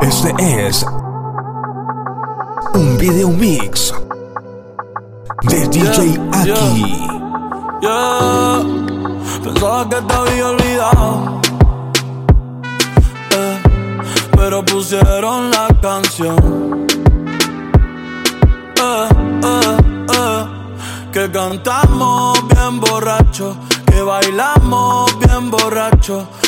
Este es un video mix de DJ Aki. Yeah, pensaba que te había olvidado. Eh, pero pusieron la canción. Eh, eh, eh, que cantamos bien borracho, que bailamos bien borracho,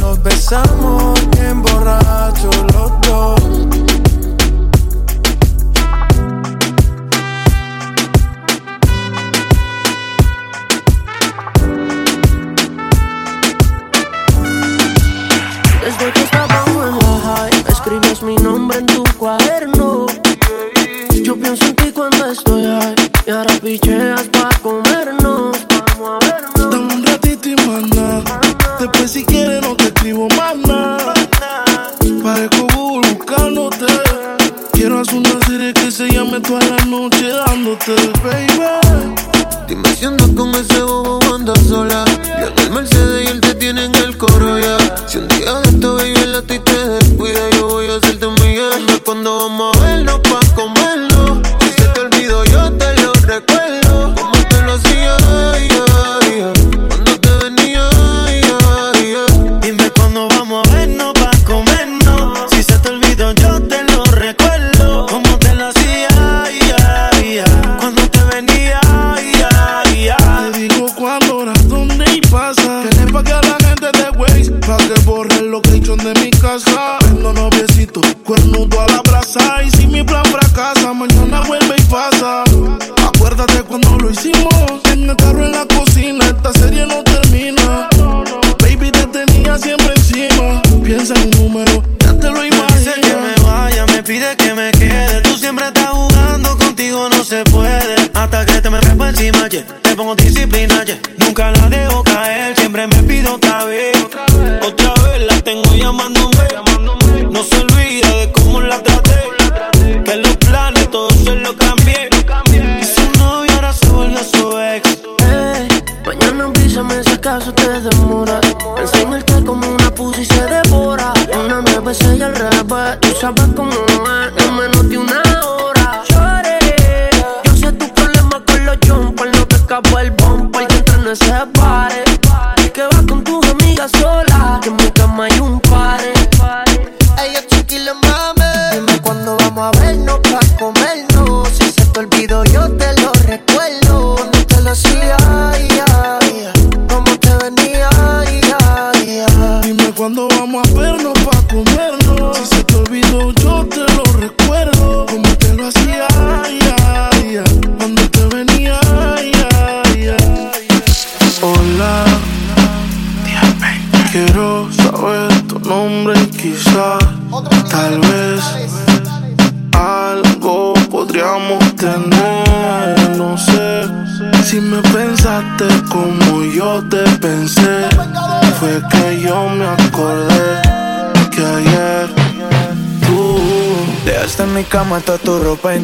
Nos besamos bien borrachos los dos.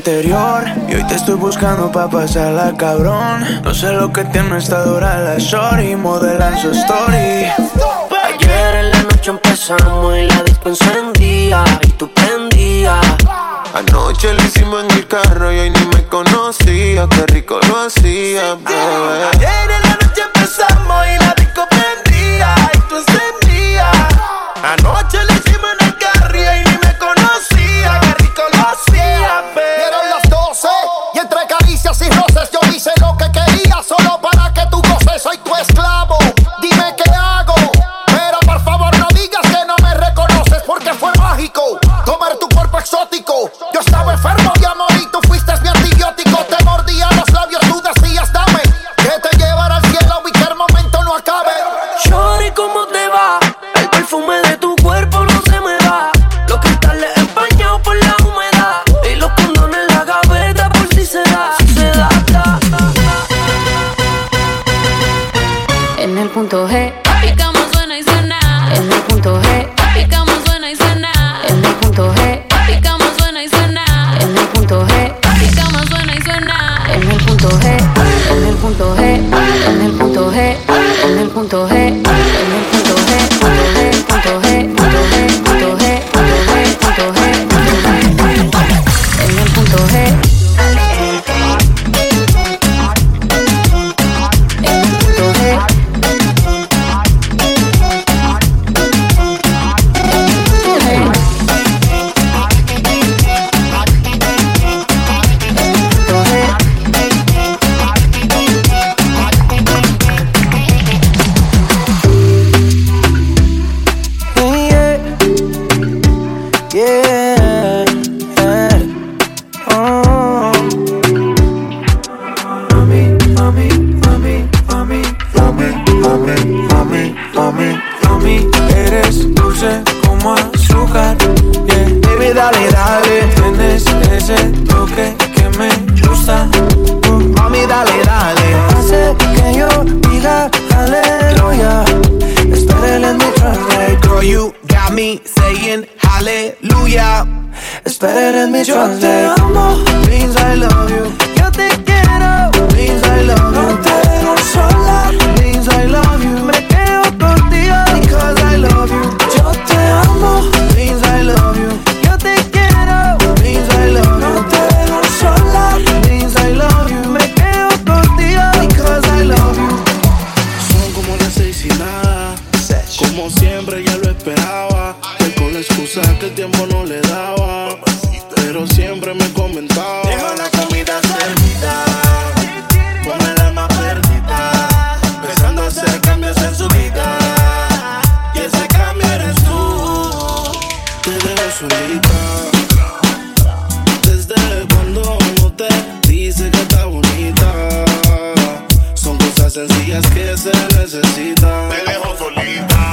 interior Y hoy te estoy buscando pa' pasarla, cabrón. No sé lo que tiene esta dura la shorty Modelan su story. Ayer en la noche empezamos y la disco encendía Y tú prendías Anoche lo hicimos en el carro y hoy ni me conocía. Qué rico lo hacía, bebé. Ayer en la noche empezamos y la Yeah. que se necesita. Te dejo solita.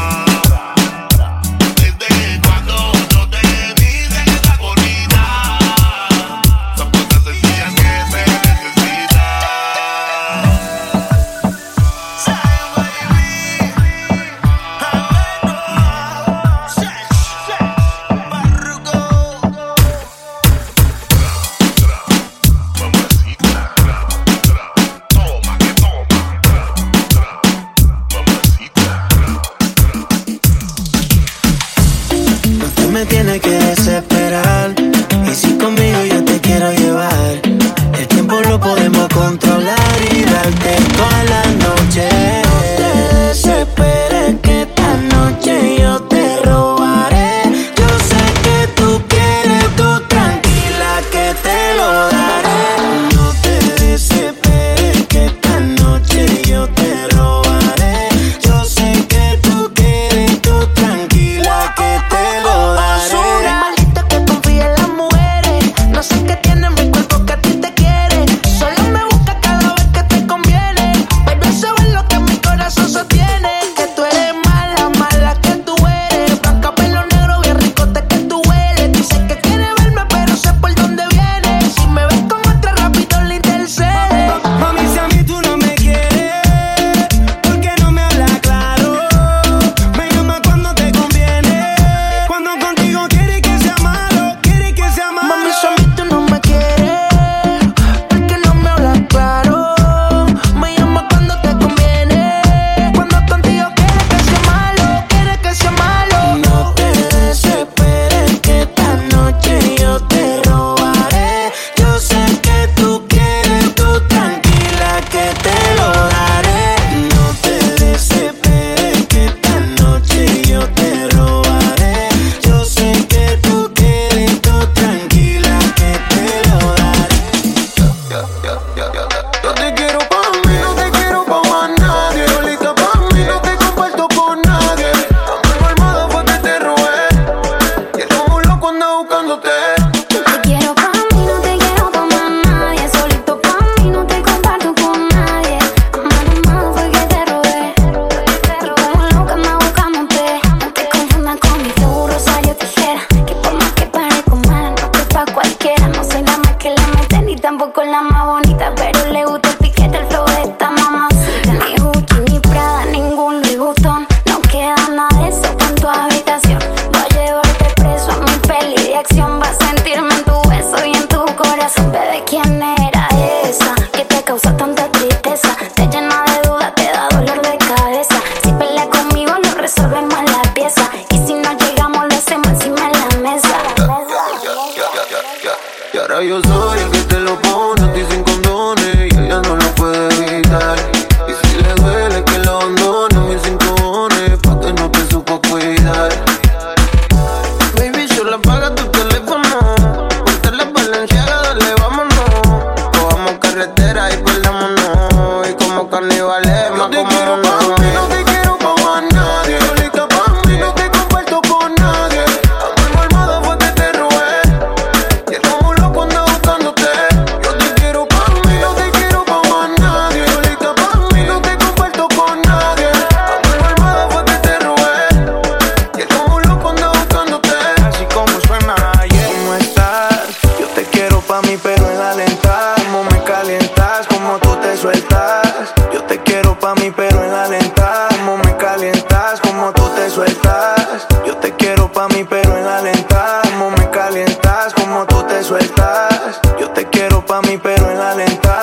calentar.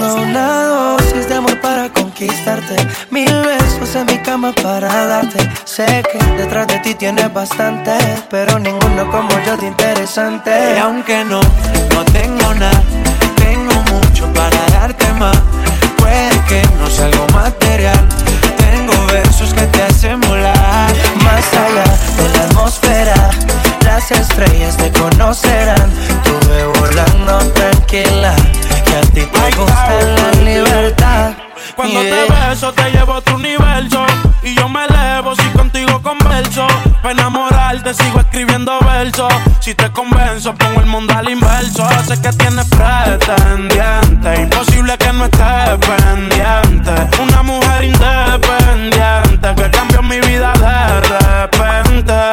Dame una dosis de amor para conquistarte. Mil besos en mi cama para darte. Sé que detrás de ti tienes bastante, pero ninguno como yo de interesante. Y aunque no, no tengo nada, tengo mucho para darte más. Puede que no sea algo material. Tengo versos que te hacen volar. Más allá de la atmósfera, las estrellas te conocerán. Tuve volando tranquila, que a ti te gusta. Cuando te beso te llevo a tu universo. Y yo me elevo si contigo converso. Para enamorarte sigo escribiendo versos. Si te convenzo pongo el mundo al inverso. Sé que tienes pretendiente. Imposible que no estés pendiente. Una mujer independiente Que cambió mi vida de repente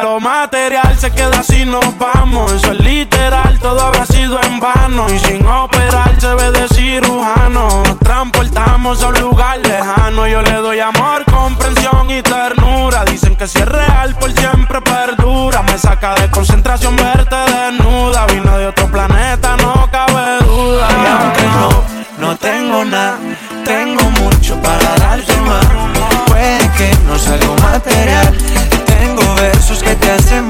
lo material se queda si nos vamos. Eso es literal, todo habrá sido en vano. Y sin operar se ve de cirujano. Nos transportamos a un lugar lejano. Yo le doy amor, comprensión y ternura. Dicen que si es real, por siempre perdura. Me saca de concentración verte desnuda. Vino de otro planeta, no cabe duda. Y aunque no, no tengo nada, versos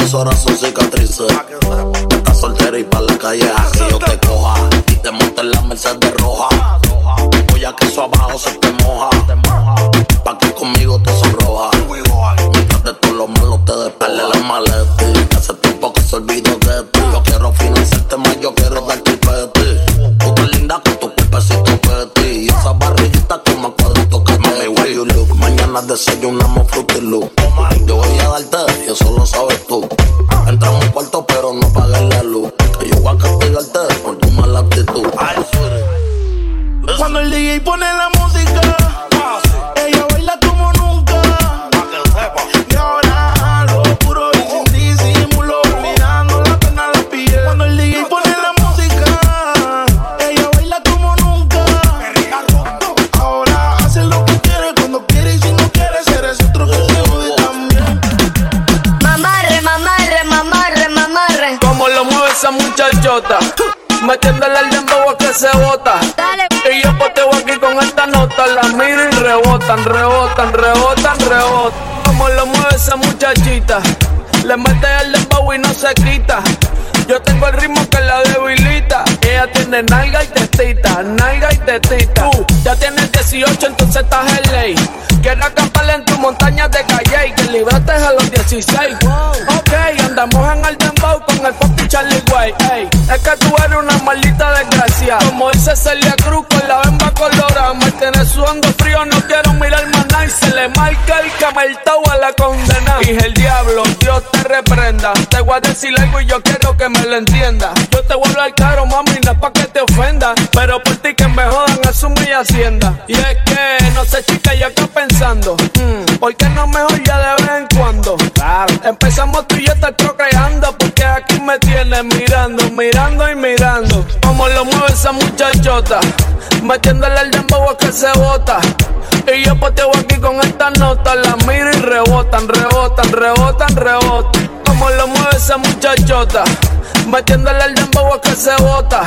Que besos ahora son cicatrices. Estás soltera y para la calle a que yo te coja. Y te monte en la Mercedes roja. Voy a que eso abajo se te moja. Pa' que conmigo te sonroja. Mientras de todo lo malo te despele la maleta. Hace tiempo que se olvidó de ti. Yo quiero financiarte más, yo quiero darte el peti. Tú tan linda con tu cuerpecito petit. Y esa barriguita con más cuadritos que Mami, where you look. Mañana desayunamos Fruity Loop. Yo voy a darte y eso lo sabes muchachota. Metiéndole el dembow a que se bota. Dale. Y yo poteo aquí con esta nota. La miro y rebotan, rebotan, rebotan, rebotan. Como lo mueve esa muchachita. Le mete el dembow y no se quita. Yo tengo el ritmo que la debilita. Ella tiene nalga y tetita, nalga y tetita. Tú ya tienes 18, entonces estás en ley. Quiero acampar en tu montaña de calle que libraste a los 16. Es que tú eres una maldita desgracia. Como dice Celia Cruz con la bemba colorada. Me tienes sudando frío, no quiero mirar más nada. Y se le marca el cameltao a la condena. Y el diablo, Dios te reprenda. Te voy a decir algo y yo quiero que me lo entienda. Yo te voy a hablar caro, mami, no es pa' que te ofenda. Pero por ti que me jodan, asumo mi hacienda. Y es que, no sé, chica, yo acá pensando. hmm, ¿Por qué no mejor ya de vez en cuando? Claro. Empezamos tú y yo estar procreando. Mirando, mirando y mirando. Como lo mueve esa muchachota. Metiéndole el dembow que se bota. Y yo poteo aquí con esta nota. La miro y rebotan, rebotan, rebotan, rebotan. Como lo mueve esa muchachota. Metiéndole el dembow que se bota.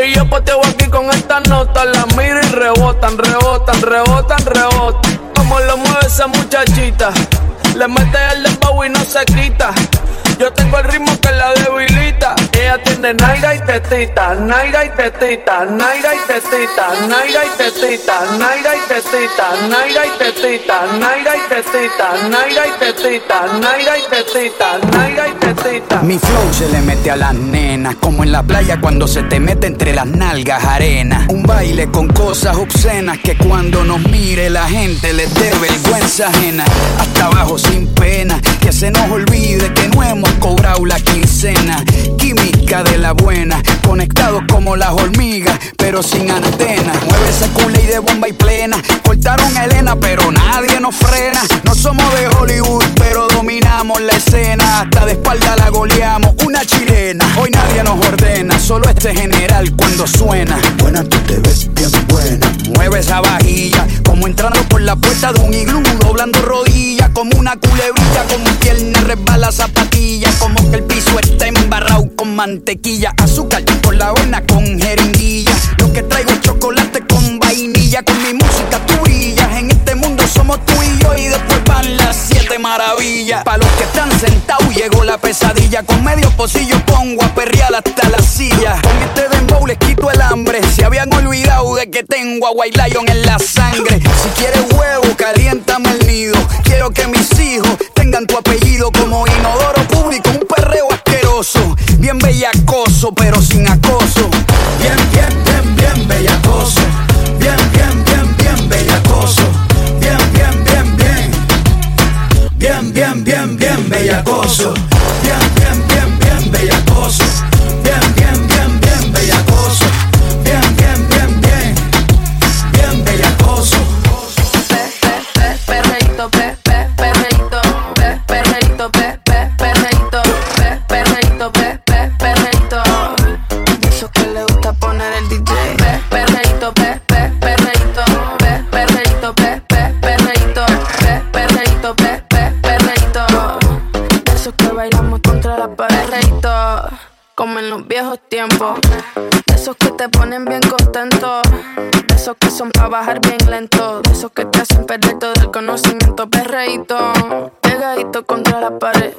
Y yo poteo aquí con esta nota. La miro y rebotan, rebotan, rebotan, rebotan. Como lo mueve esa muchachita. Le mete el dembow y no se quita. Yo tengo el ritmo que la debilita. Ella tiene naira y tetita, naira y tetita, naira y tetita, naira y tetita, naira y tetita, naira y tetita, naira y tetita, naira y tetita, naira y tetita, naira y tetita. Mi flow se le mete a las nenas, como en la playa cuando se te mete entre las nalgas arena. Un baile con cosas obscenas que cuando nos mire la gente les dé vergüenza ajena. Hasta abajo sin pena, que se nos olvide que no hemos cobrado la quincena. Química de la buena, conectados como las hormigas, pero sin antena. Mueve ese culo y de bomba y plena. Cortaron a Elena, pero nadie nos frena. No somos de Hollywood, pero dominamos la escena. Hasta de espalda la goleamos, una chilena. Hoy nadie nos ordena, solo este general cuando suena. Buena, tú te ves bien buena. Mueve esa vajilla, como entrando por la puerta de un iglú, doblando rodillas, como una culebrilla, como pierna resbala zapatilla, como que el piso está embarrado con mantequilla, azúcar por la avena con jeringuilla. Lo que traigo es chocolate con vainilla, con mi música tú brillas. En este mundo somos tú y yo y después las siete maravillas. Para los que están sentados llegó la pesadilla, con medio pocillo pongo a perrear hasta la silla. Con este dembow les quito el hambre, se habían olvidado de que tengo a White Lion en la sangre. Si quieres huevo, caliéntame el nido. Quiero que mis hijos tengan tu apellido como inodoro público, un perreo asqueroso. Bien bellacoso, pero sin acoso. Bien, bien, bien, bellacoso. Son para bajar bien lento. De esos que te hacen perder todo el conocimiento. Perreíto, pegadito contra la pared.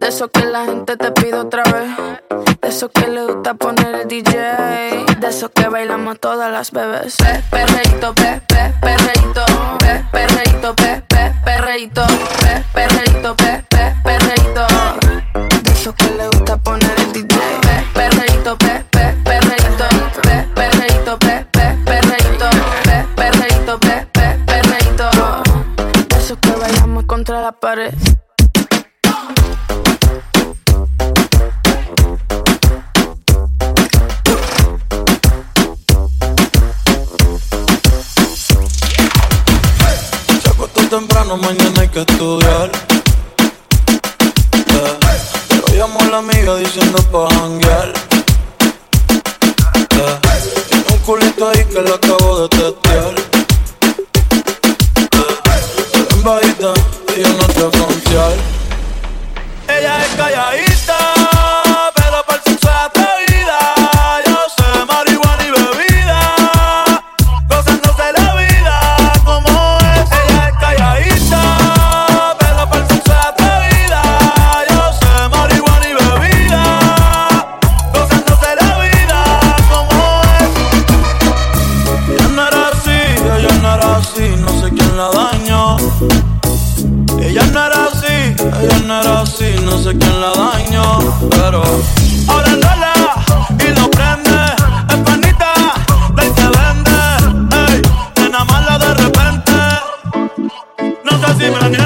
De esos que la gente te pide otra vez. De esos que le gusta poner el DJ. De esos que bailamos todas las bebés. Pe, perreíto, pe, pe, perreíto, pe, perreíto, pe, pe, perreíto, pe, perreíto, pe, pe, perreíto. De esos que le gusta poner el DJ. Pe, perreíto, pe, contra la pared. Temprano, mañana hay que estudiar. Eh, Pero llamo a la amiga diciendo pa' janguear. Eh, Tiene un culito ahí que le acabo de testear. Eh, En yo no te voy confiar. Ella es calladita, ahora enrola y lo prende, es panita del que vende, ey, nena mala de repente, no sé si me miente,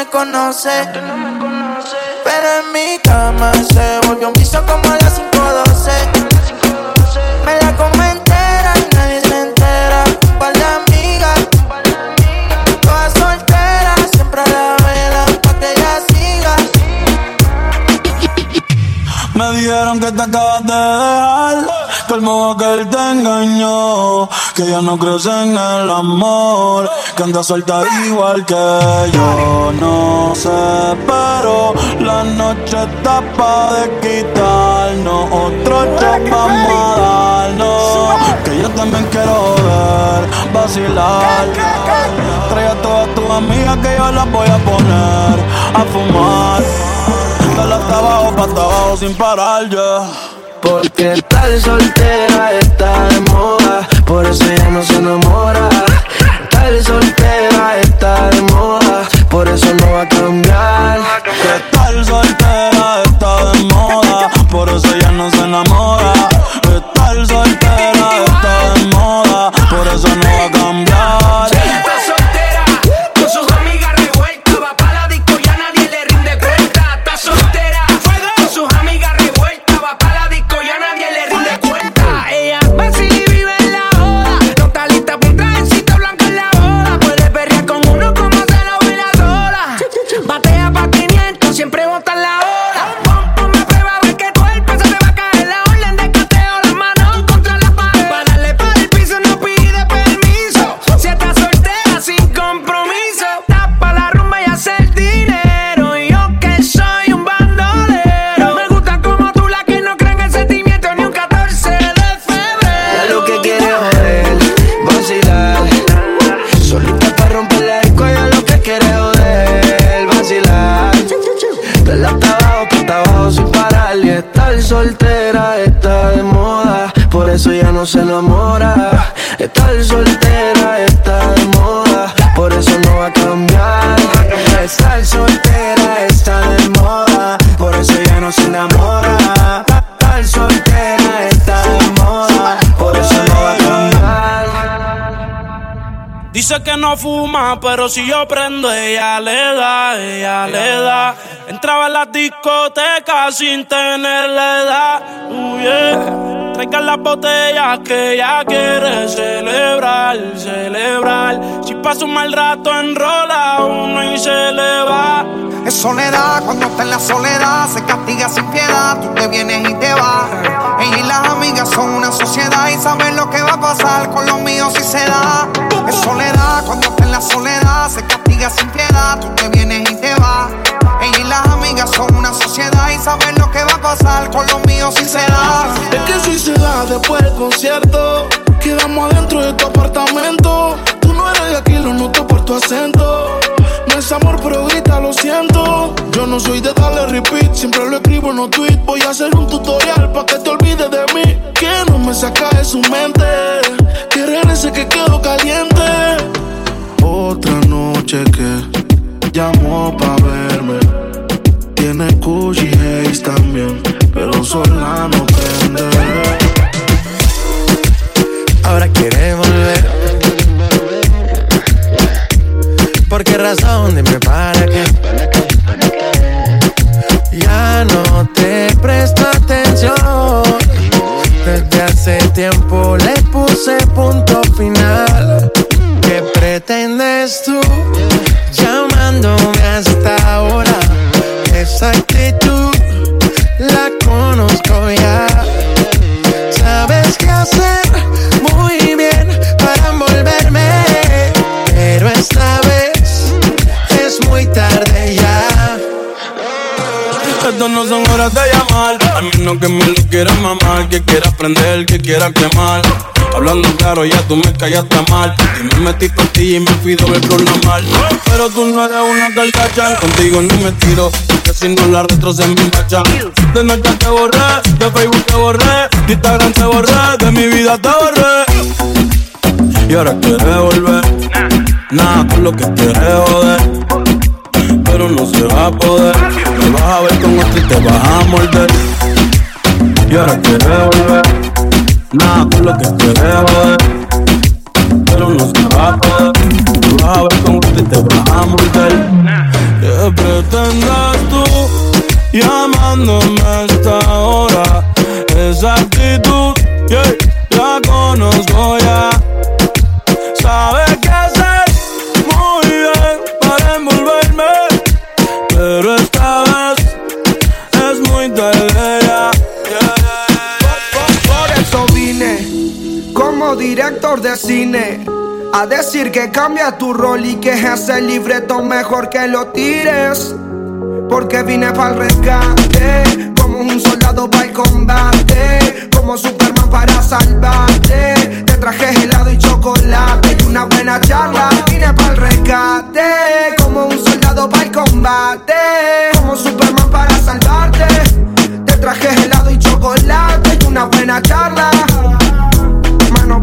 me conoce. Pero en mi cama se volvió un piso como a las 5.12. Me la como entera y nadie se entera. Un par de amigas, todas solteras, siempre a la vela pa' que ella siga. Me dijeron que te acabas de dejar, modo que él te engañó, que ya no crees en el amor, que anda suelta igual que yo. No sé, pero la noche está pa' de quitarnos, otro shot vamos a darnos, que yo también quiero ver, vacilar. Trae a todas tus amigas que yo las voy a poner a fumar. Dale hasta abajo, pa' hasta abajo sin parar ya. Porque estar soltera está de moda, por eso ella no se enamora. Estar soltera está de moda, por eso no va a cambiar. Que estar soltera está de moda, por eso ella no se enamora. Estar soltera está de moda, por eso no va a cambiar. Se enamora. Estar soltera está de moda, por eso no va a cambiar. Estar soltera está de moda, por eso ya no se enamora. Estar soltera está de moda, por eso no va a cambiar. Dice que no fuma, pero si yo prendo, ella le da, ella le da. Entraba en las discotecas sin tener la edad. Uh, yeah. Traigan las botellas que ella quiere celebrar, celebrar. Si pasa un mal rato, enrola uno y se le va. Es soledad, cuando está en la soledad se castiga sin piedad, tú te vienes y te vas. Ella y las amigas son una sociedad y saben lo que va a pasar con los míos si se da. Es soledad, cuando está en la soledad se castiga sin piedad, tú te vienes y te vas. Y las amigas son una sociedad y saben lo que va a pasar con los míos si se da. Es que si se da después del concierto, quedamos adentro de tu apartamento. Tú no eres de aquí, lo noto por tu acento. No es amor, pero grita, lo siento. Yo no soy de darle repeat, siempre lo escribo en los tweets. Voy a hacer un tutorial para que te olvides de mí. Que no me saca de su mente. Que regrese que quedo caliente. Otra noche que llamó pa' verme. Tiene Gucci también, pero sola no prende. Ahora quiere volver. ¿Por qué razón? Dime para qué. Ya no te presto atención. Desde hace tiempo le puse punto final. ¿Qué pretendes tú llamándome hasta ahora? Esa actitud la conozco ya. Sabes qué hacer muy bien para envolverme, pero esta vez es muy tarde ya. Esto no son horas de llamar. A menos que me lo quieras mamar, que quiera prender, que quiera quemar. Hablando claro, ya tú me callaste mal. Y me metí ti y me fui doble lo normal. Pero tú no eres una carcacha, contigo no me tiro. Porque si no la en mi macha. De noche te borré, de Facebook te borré, de Instagram te borré, de mi vida te borré. Y ahora quieres volver, nada con lo que quieres joder. Pero no se va a poder, me vas a ver con otro y te vas a morder. Y ahora quieres volver, nada con lo que quieres joder. Pero no se a me vas a ver otro y te vas a. ¿Qué pretendes tú llamándome a esta hora? Esa actitud, yeah, la conozco de cine a decir que cambia tu rol y que ese libreto mejor que lo tires. Porque vine para el rescate, como un soldado para el combate, como Superman para salvarte. Te traje helado y chocolate y una buena charla. Vine para el rescate, como un soldado para el combate, como Superman para salvarte. Te traje helado y chocolate y una buena charla. Más no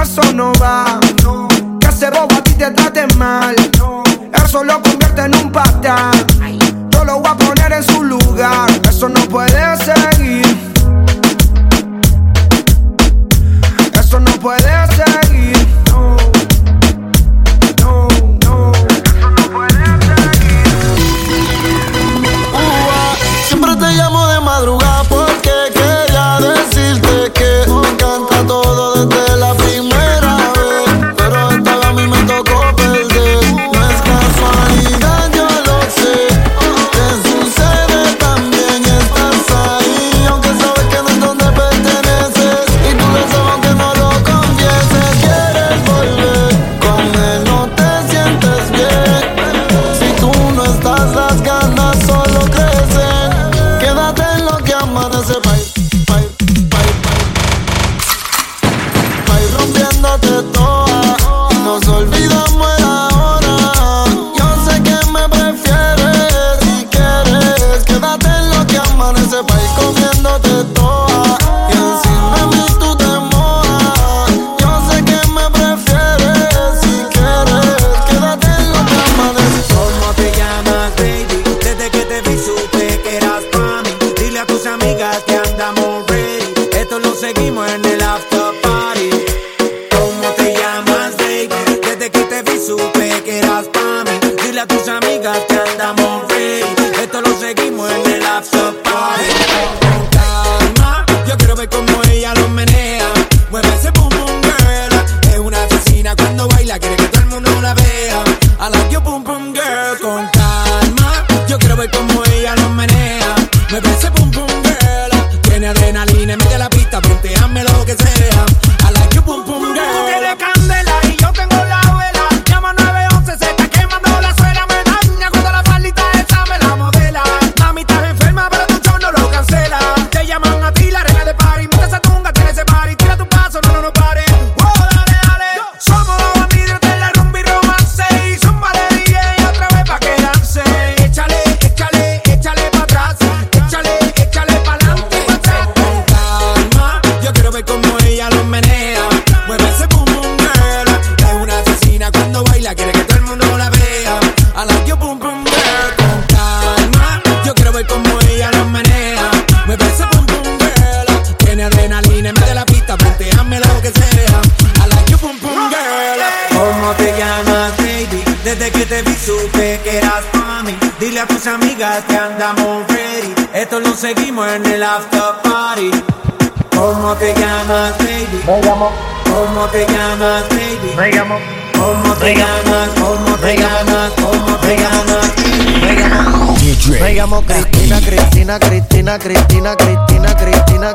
Eso no va, que ese bobo a ti te trate mal. Eso lo convierte en un patán. Yo lo voy a poner en su lugar. Eso no puede seguir. Eso no puede baila, quiere que todo el mundo la vea. I like your boom boom girl. Con calma, yo quiero ver cómo ella lo menea. Mueve ese boom boom girl. Tiene adrenalina de la pista, ponteame lo que sea. I like your boom boom girl. ¿Cómo te llamas, baby? Desde que te vi supe que eras pa' mí. Dile a tus amigas que andamos ready. Esto lo seguimos en el after party. ¿Cómo te llamas, baby? Me llamo ¿Cómo te llamas, baby? Me llamo. ¿Cómo te llamas? ¿Cómo te llamas? ¿Cómo te llamas? Me llamo. Llamo Cristina, Cristina, Cristina, Cristina, Cristina, Cristina,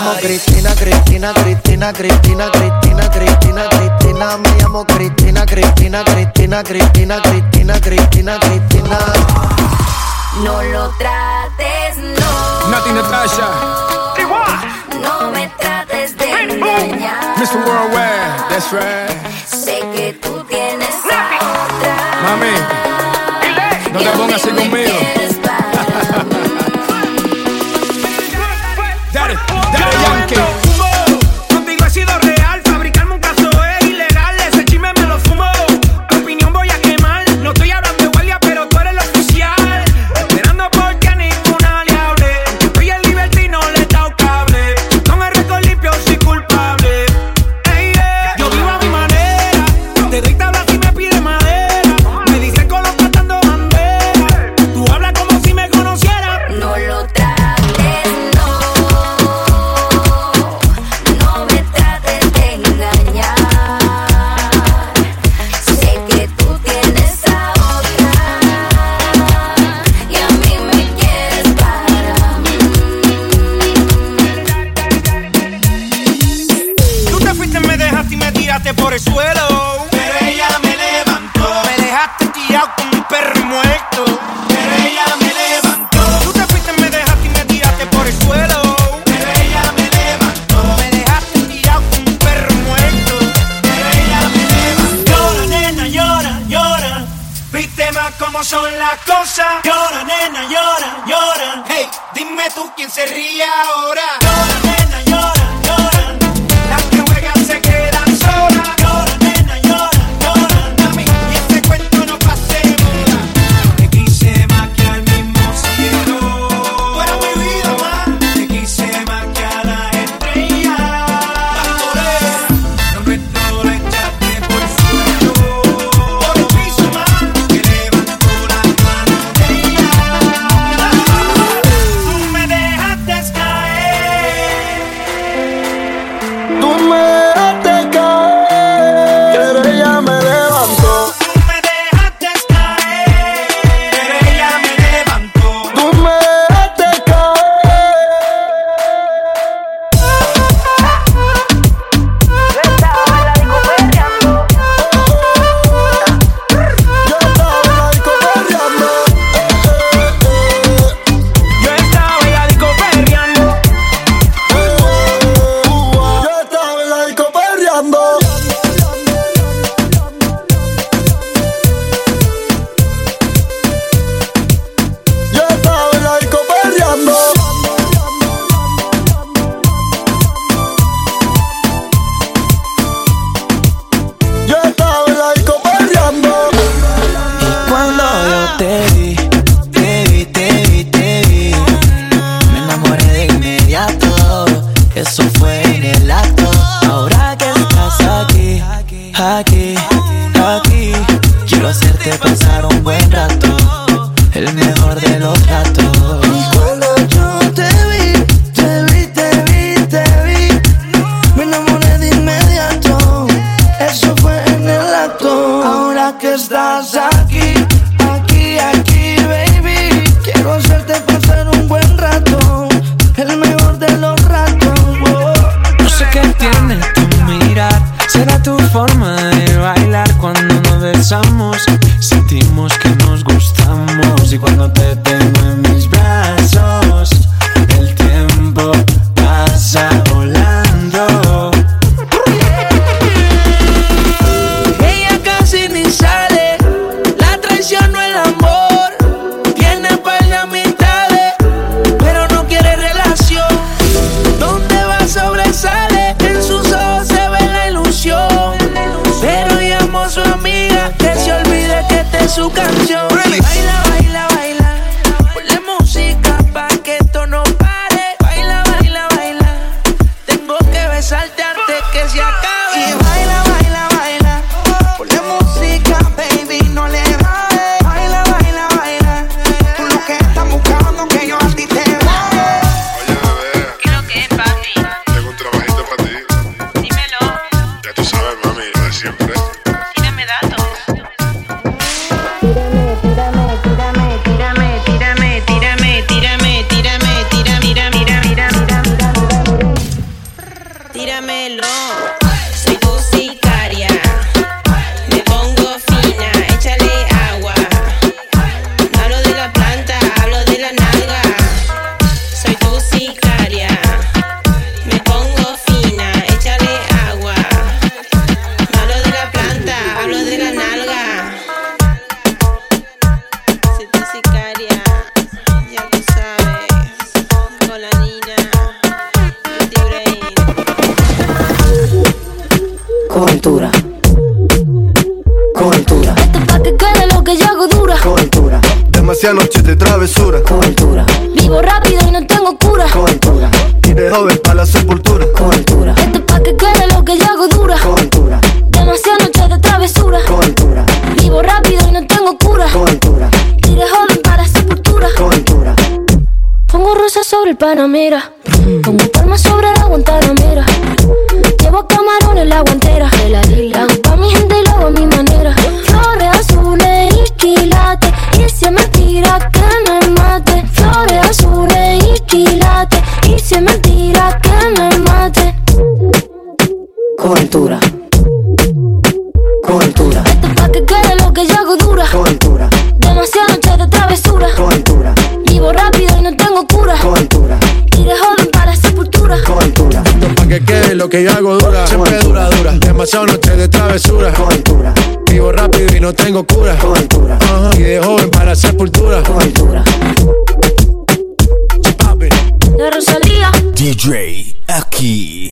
llamo Cristina, Cristina, Cristina, Cristina, Cristina, Cristina, Cristina. Me llamo Cristina, Cristina, Cristina, Cristina, Cristina, Cristina, Cristina. No lo trates, no. Nati Natasha, No me trates de engañar. Mr. Worldwide, that's right. Sé que tú tienes a otra. Mami, no te pongas así me conmigo. Yankee. Demasiadas noches de travesura. Cobertura. Vivo rápido y no tengo cura. Cobertura. Y de joven para la sepultura. Cobertura. Esto es pa' que quede lo que yo hago dura. Cobertura. Demasiadas noches de travesura. Cobertura. Vivo rápido y no tengo cura. Cobertura. Y de joven para la sepultura. Cobertura. Pongo rosas sobre el Panamera. Que yo hago